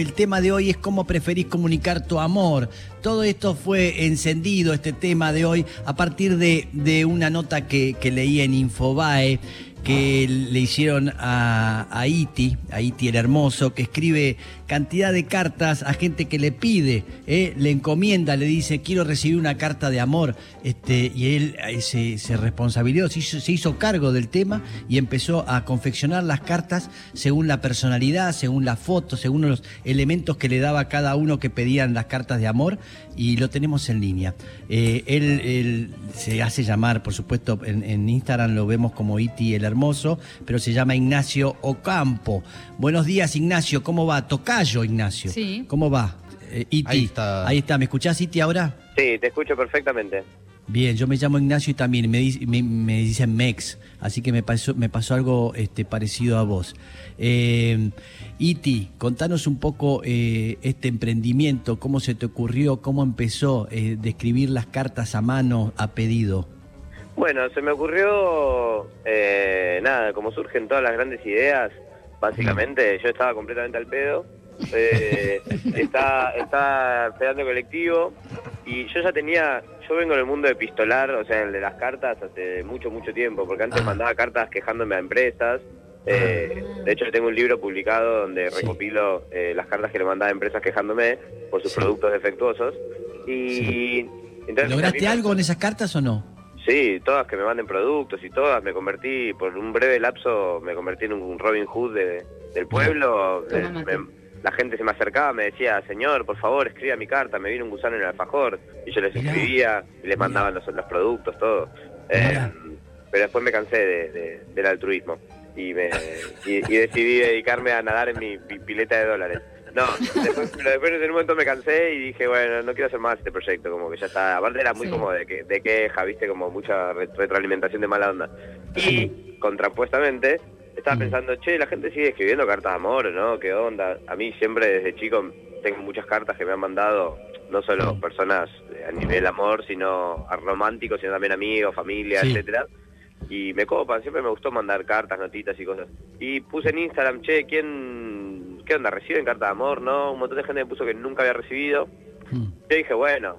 El tema de hoy es cómo preferís comunicar tu amor. Todo esto fue encendido, este tema de hoy, a partir de, de una nota que, que leí en Infobae que le hicieron a, a Iti, a Iti el hermoso, que escribe cantidad de cartas a gente que le pide, ¿eh? le encomienda, le dice, quiero recibir una carta de amor, este, y él eh, se, se responsabilizó, se hizo, cargo del tema y empezó a confeccionar las cartas según la personalidad, según la foto, según los elementos que le daba cada uno que pedían las cartas de amor, y lo tenemos en línea. Eh, él, se hace llamar, por supuesto, en, Instagram lo vemos como Iti el hermoso, pero se llama Ignacio Ocampo. Buenos días, Ignacio, ¿cómo va? Tocayo, Ignacio. Sí. ¿Cómo va? Eh, Iti. Ahí está. Ahí está. ¿Me escuchás, Iti, ahora? Sí, te escucho perfectamente. Bien, yo me llamo Ignacio y también me, me, me dicen Mex, así que me pasó, me pasó algo este, parecido a vos. Eh, Iti, contanos un poco eh, este emprendimiento, cómo se te ocurrió, cómo empezó eh, de escribir las cartas a mano a pedido. Bueno, se me ocurrió, eh, nada, como surgen todas las grandes ideas, básicamente yo estaba completamente al pedo, eh, está, está esperando colectivo y yo ya tenía, yo vengo del mundo de pistolar, o sea, el de las cartas hace mucho, mucho tiempo, porque antes Ah. mandaba cartas quejándome a empresas, eh, de hecho tengo un libro publicado donde Sí. recopilo eh, las cartas que le mandaba a empresas quejándome por sus Sí. productos defectuosos y... Sí. Entonces, ¿Lograste me- algo en esas cartas o no? Sí, todas que me manden productos y todas. Me convertí, por un breve lapso, me convertí en un Robin Hood de- del pueblo. Me- la gente se me acercaba, me decía, señor, por favor, escriba mi carta, me vino un gusano en el alfajor. Y yo les Mirá. escribía y les mandaban los, los productos, todo. Eh, pero después me cansé de- de- del altruismo y, me, y, y decidí dedicarme a nadar en mi, pi- pileta de dólares. No, después, pero después en un momento me cansé y dije, bueno, no quiero hacer más este proyecto, como que ya está. Aparte era muy Sí. como de, que, de queja, viste, como mucha re- retroalimentación de mala onda. Y, contrapuestamente, estaba Mm. pensando, che, la gente sigue escribiendo cartas de amor, ¿no? ¿Qué onda? A mí siempre desde chico tengo muchas cartas que me han mandado, no solo Mm. personas a nivel amor, sino a románticos, sino también amigos, familia, Sí. etcétera y me copan, siempre me gustó mandar cartas, notitas y cosas. Y puse en Instagram, che, ¿quién, qué onda? ¿Reciben cartas de amor? No, un montón de gente me puso que nunca había recibido. Mm. Yo dije, bueno,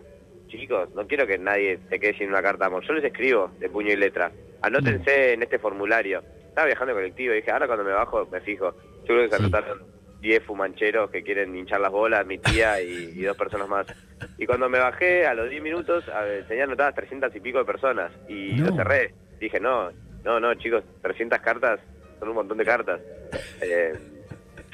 chicos, no quiero que nadie se quede sin una carta de amor. Yo les escribo de puño y letra. Anótense en este formulario. Estaba viajando en colectivo y dije, ahora cuando me bajo me fijo. Yo creo que se Sí. anotaron 10 fumancheros que quieren hinchar las bolas, mi tía y, y dos personas más. Y cuando me bajé, a los 10 minutos, ver, tenía anotadas 300 y pico de personas. Y No. lo cerré. Dije, no, no, no, chicos, 300 cartas son un montón de cartas. Eh,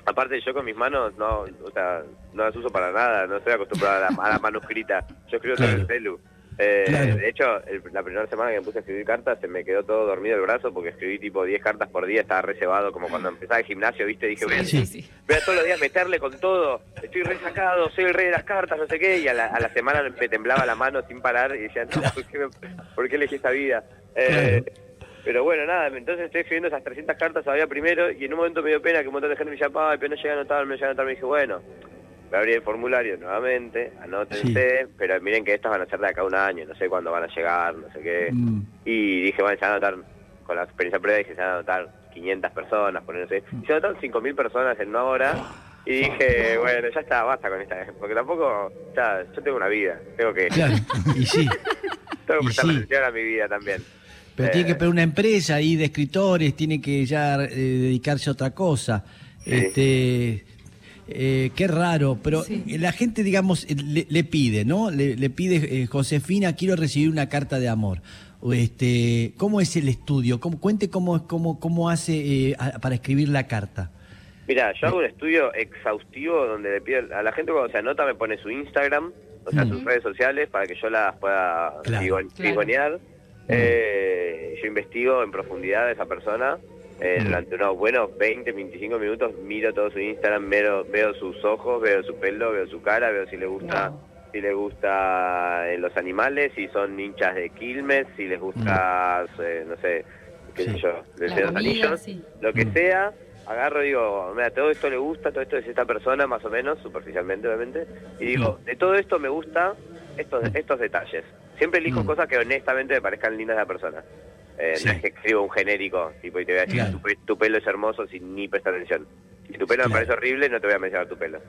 aparte, yo con mis manos no, o sea, no las uso para nada, no estoy acostumbrado a la, a la manuscrita. Yo escribo en el celu. Eh, Claro. De hecho, el- la primera semana que me puse a escribir cartas se me quedó todo dormido el brazo porque escribí tipo 10 cartas por día, estaba reservado como cuando empezaba el gimnasio, ¿viste? Dije, voy a, Sí, sí, sí. voy a todos los días meterle con todo, estoy resacado, soy el rey de las cartas, no sé qué, y a la, a la semana me temblaba la mano sin parar y decía, no, ¿por qué, me- por qué elegí esta vida? Eh, Pero bueno, nada, entonces estoy escribiendo esas 300 cartas todavía primero y en un momento me dio pena que un montón de gente me ay, pero no llega a anotar, no llega a anotar, me dije, bueno, voy a abrir el formulario nuevamente, anótense, pero miren que estas van a ser de acá a un año, no sé cuándo van a llegar, no sé qué. Mm. Y dije, bueno, se van a anotar, con la experiencia previa dije, se van a anotar 500 personas, ponerse. Y se anotaron 5.000 personas en una hora. Y dije, bueno, ya está, basta con esta. Porque tampoco, ya, yo tengo una vida. Tengo que, Claro, y sí. tengo que prestar sí. atención a mi vida también. Pero Eh, tiene que poner una empresa ahí de escritores, tiene que ya eh, dedicarse a otra cosa. Sí. Este, eh, qué raro, pero Sí. la gente, digamos, eh, le, le pide, ¿no? Le, le pide, eh, Josefina, quiero recibir una carta de amor. O este, ¿Cómo es el estudio? ¿Cómo, cuente cómo, cómo, cómo hace eh, a- para escribir la carta. Mira, yo hago un estudio exhaustivo donde le pido a la gente cuando se anota me pone su Instagram, o sea, Mm. sus redes sociales para que yo las pueda Claro. Eh, yo investigo en profundidad a esa persona. Eh, Mm. durante unos buenos 20, 25 minutos miro todo su Instagram, veo, veo sus ojos, veo su pelo, veo su cara, veo si le gusta Wow. si les gusta eh, los animales, si son hinchas de Quilmes, si les gusta, eh, no sé, qué Sí. sé yo, los comida, anillos sí. lo que Mm. sea, agarro y digo, mira, todo esto le gusta, todo esto es esta persona, más o menos, superficialmente, obviamente, y digo, de todo esto me gusta estos, estos detalles. Siempre elijo Mm. cosas que honestamente me parezcan lindas de la persona. Eh, Sí. No es que escribo un genérico, tipo, y te voy a decir, Claro. tu, pe- tu pelo es hermoso sin ni prestar atención. Si tu pelo Claro. me parece horrible, no te voy a mencionar tu pelo.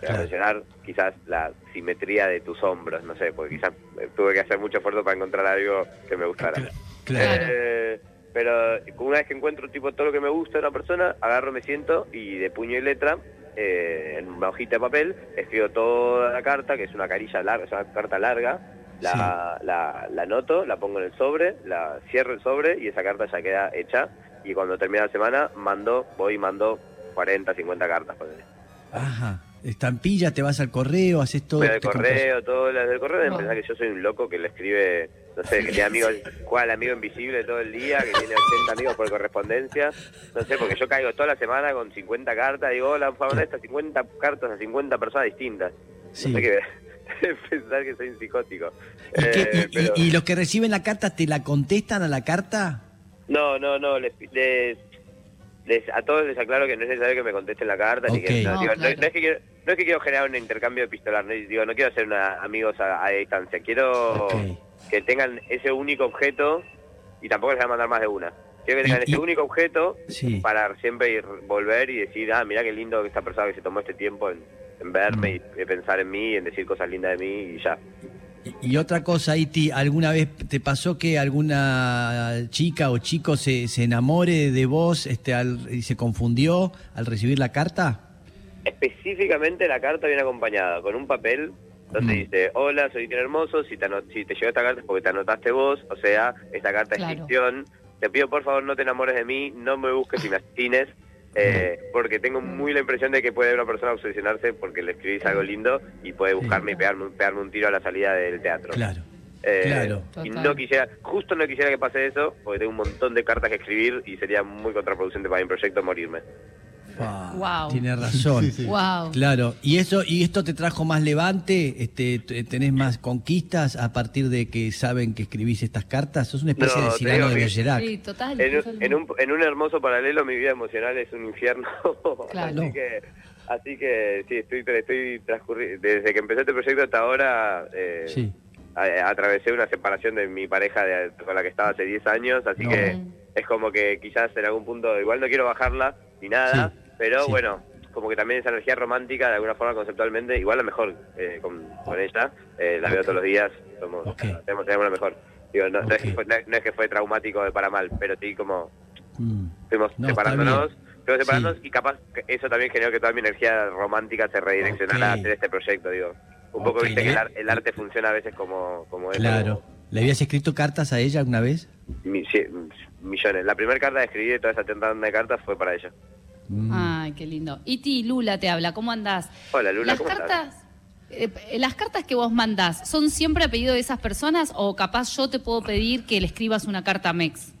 Te voy a mencionar quizás la simetría de tus hombros, no sé, porque quizás eh, tuve que hacer mucho esfuerzo para encontrar algo que me gustara. Claro. Eh, pero una vez que encuentro tipo todo lo que me gusta de una persona, agarro, me siento y de puño y letra, eh, en una hojita de papel, escribo toda la carta, que es una carilla larga, es una carta larga, la, la, la anoto, la pongo en el sobre, la cierro el sobre y esa carta ya queda hecha. Y cuando termina la semana, mando, voy y mando 40, 50 cartas. ponele. Ajá. Estampilla, te vas al correo, haces todo. Voy al compras- correo, todo lo del correo, de pensar que yo soy un loco que le escribe, no sé, que tiene amigos, juega al amigo invisible todo el día, que tiene 80 amigos por correspondencia, no sé, porque yo caigo toda la semana con 50 cartas, digo, hola, por favor, estas 50 cartas a 50 personas distintas. Sí. No sé qué, pensar que soy un psicótico. ¿Y, qué- Eh, y- y- pero- y los que reciben la carta te la contestan a la carta? No, no, no, les, les- les- a todos les aclaro que no es necesario que me contesten la carta, ni que, Ok. no, No, digo, no- claro. no es que quiero, no es que quiero generar un intercambio epistolar, no, digo, no quiero hacer una, amigos a, a distancia, quiero que tengan ese único objeto y tampoco les voy a mandar más de una. Quiero que tengan Y- ese y- único objeto Sí. para siempre ir, volver y decir, ah, mira qué lindo que esta persona que se tomó este tiempo en, en verme y, y pensar en mí, en decir cosas lindas de mí y ya. Y, y otra cosa, Iti, ¿alguna vez te pasó que alguna chica o chico se, se enamore de vos este, al- y se confundió al recibir la carta? Específicamente la carta viene acompañada con un papel donde Mm. dice, hola, soy Tien Hermoso, si te, si te llegó esta carta es porque te anotaste vos, o sea, esta carta Claro. es ficción, te pido por favor no te enamores de mí, no me busques y me asesines, eh, porque tengo muy la impresión de que puede una persona obsesionarse porque le escribís algo lindo y puede buscarme y pegarme, pegarme un tiro a la salida del teatro. Claro. Eh, claro. Y Total. no quisiera, justo no quisiera que pase eso, porque tengo un montón de cartas que escribir y sería muy contraproducente para mi proyecto morirme. Wow. Tiene razón. Sí, sí. Wow. Claro, y eso y esto te trajo más levante, este, tenés más conquistas a partir de que saben que escribís estas cartas. Sos una especie No, de Cirano de Bergerac. Sí, total. En, un- en, un, en un hermoso paralelo, mi vida emocional es un infierno. Claro. así que, así que sí, estoy, estoy transcurri- desde que empecé este proyecto hasta ahora, eh, Sí. a- atravesé una separación de mi pareja de- con la que estaba hace 10 años, así No. que es como que quizás en algún punto, igual no quiero bajarla ni nada, Sí, pero sí. bueno, como que también esa energía romántica, de alguna forma conceptualmente, igual la mejor eh, con, con ella, eh, la veo todos los días, somos, Ok. tenemos, tenemos la mejor. Digo, no, no es que fue, no, es que fue traumático de para mal, pero sí como Mm. fuimos No, separándonos, fuimos separándonos Sí. y capaz eso también generó que toda mi energía romántica se redireccionara a hacer este proyecto, digo. Un poco viste que el, ar- el arte funciona a veces como, como eso, Claro. ¿Le habías escrito cartas a ella alguna vez? mi- sí, millones. La primera carta que escribí de toda esa tanda de cartas fue para ella. Mm. Ay, qué lindo. Iti, Lula te habla, ¿cómo andás? Hola, Lula, las ¿cómo estás? cartas, eh, las cartas que vos mandás, ¿son siempre a pedido de esas personas o capaz yo te puedo pedir que le escribas una carta a Mex?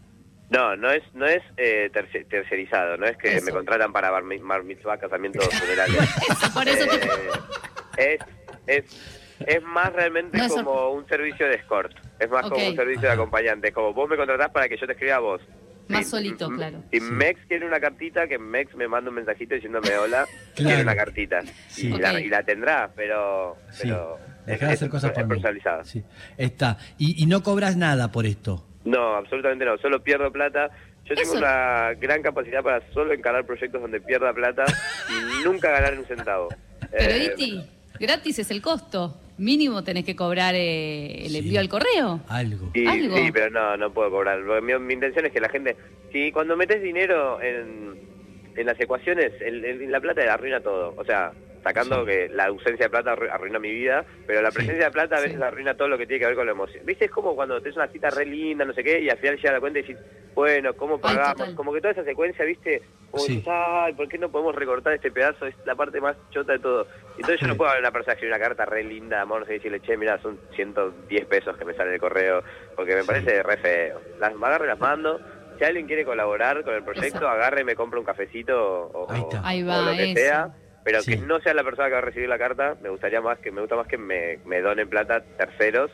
No, no es no es eh, terci- tercerizado, no es que Eso. me contratan para bar, bar mitzvah, casamientos funerales. Eso, por eso te... Eh, es, es, es más realmente No como un servicio de escort, es más como un servicio de acompañante, como vos me contratás para que yo te escriba a vos. Más solito, claro. Si Sí. Mex quiere una cartita, que Mex me manda un mensajito diciéndome hola, Claro. quiere una cartita. Sí. Y, la, y la tendrá, pero, Sí. pero Dejá de hacer cosas es por mí. personalizada. Sí. Está. Y, y no cobras nada por esto. No, absolutamente no, solo pierdo plata. Yo tengo Eso- una gran capacidad para solo encarar proyectos donde pierda plata y nunca ganar un centavo. Pero Eh, Iti, gratis es el costo. Mínimo tenés que cobrar eh, el Sí. envío al correo. Algo. Sí, ¿Algo? sí, pero no, no puedo cobrar. Mi, mi intención es que la gente, si cuando metes dinero en, en las ecuaciones, el- el- la plata arruina todo. O sea, sacando Sí. que la ausencia de plata arru- arruina mi vida, pero la Sí. presencia de plata a veces Sí. arruina todo lo que tiene que ver con la emoción. ¿Viste? Es como cuando tenés una cita re linda, no sé qué, y al final llega la cuenta y decís, bueno, ¿cómo pagamos? como que toda esa secuencia, ¿viste? Como Sí. decís, ay, ¿por qué no podemos recortar este pedazo? Es la parte más chota de todo. Entonces yo no puedo hablar a una persona escribir una carta re linda de amor, no sé, y decirle, che, mira, son 110 pesos que me sale el correo, porque me Sí. parece re feo. Las agarro y las mando. Si alguien quiere colaborar con el proyecto, Eso. agarre y me compra un cafecito o, Ahí está. Ahí o va, lo que eso. sea. Pero Sí. que no sea la persona que va a recibir la carta, me gustaría más que me gusta más que me, me donen plata terceros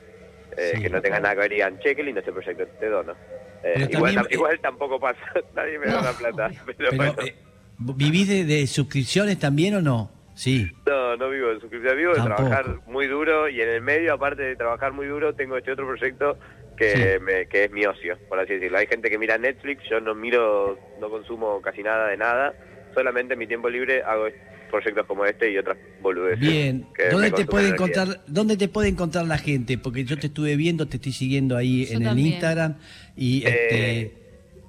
eh, Sí. que no tengan nada que ver y digan, che, qué lindo este proyecto, te dono. Eh, igual, también, eh, igual tampoco pasa, nadie me No, dona plata. Pero, Pero, bueno. eh, ¿vivís de, de suscripciones también o no? Sí. No, no vivo de suscripción, vivo de trabajar muy duro y en el medio, aparte de trabajar muy duro, tengo este otro proyecto que, Sí. me- que es mi ocio, por así decirlo. Hay gente que mira Netflix, yo no miro, no consumo casi nada de nada, solamente en mi tiempo libre hago proyectos como este y otras boludeces. Bien, ¿dónde te puede encontrar, dónde te puede encontrar la gente? Porque yo te estuve viendo, te estoy siguiendo ahí Yo en el. Instagram y este Eh,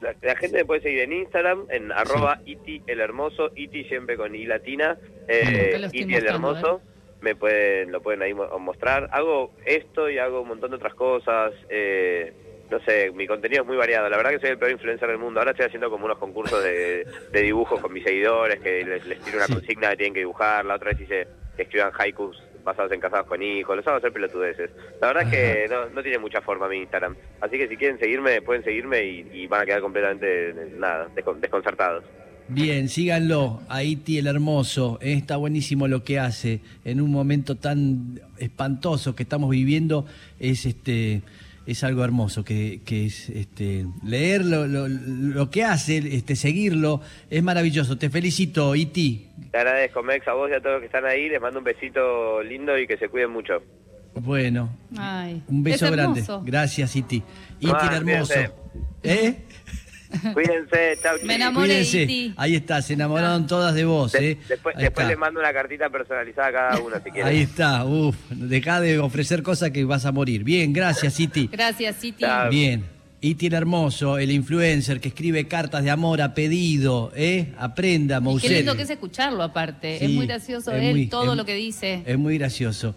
la, la gente me puede seguir en Instagram, en arroba iti el hermoso, iti siempre con i latina, eh, iti el hermoso, me pueden, lo pueden ahí mo- mostrar. Hago esto y hago un montón de otras cosas, eh, no sé, mi contenido es muy variado. La verdad que soy el peor influencer del mundo. Ahora estoy haciendo como unos concursos de, de dibujos con mis seguidores, que les, les tiro una Sí. consigna que tienen que dibujar. La otra vez hice que escriban haikus basados en casados con hijos. Los hago hacer pelotudeces. La verdad es que no, no tiene mucha forma mi Instagram. Así que si quieren seguirme, pueden seguirme y, y van a quedar completamente, nada, descon- desconcertados. Bien, síganlo, Haití el Hermoso, eh, está buenísimo lo que hace en un momento tan espantoso que estamos viviendo, es este es algo hermoso que, que es este leer lo, lo- lo que hace, este seguirlo, es maravilloso. Te felicito, Iti. Te agradezco, Mex, a vos y a todos los que están ahí. Les mando un besito lindo y que se cuiden mucho. Bueno, Ay, un beso es grande. Gracias, Iti. Iti Ah, Hermoso. ¿Eh? Cuídense, chau, Me enamoré. Cuídense. Iti. Ahí está, se enamoraron todas de vos, De- ¿eh? después les mando una cartita personalizada a cada uno si quieren. Ahí está, uff, deja de ofrecer cosas que vas a morir. Bien, gracias, Iti. Gracias. Chao. Bien. Iti el hermoso, el influencer que escribe cartas de amor a pedido, ¿eh? Aprenda, Y Qué lindo que es escucharlo aparte. Sí, es muy gracioso es él, muy- todo es- lo que dice. Es muy gracioso.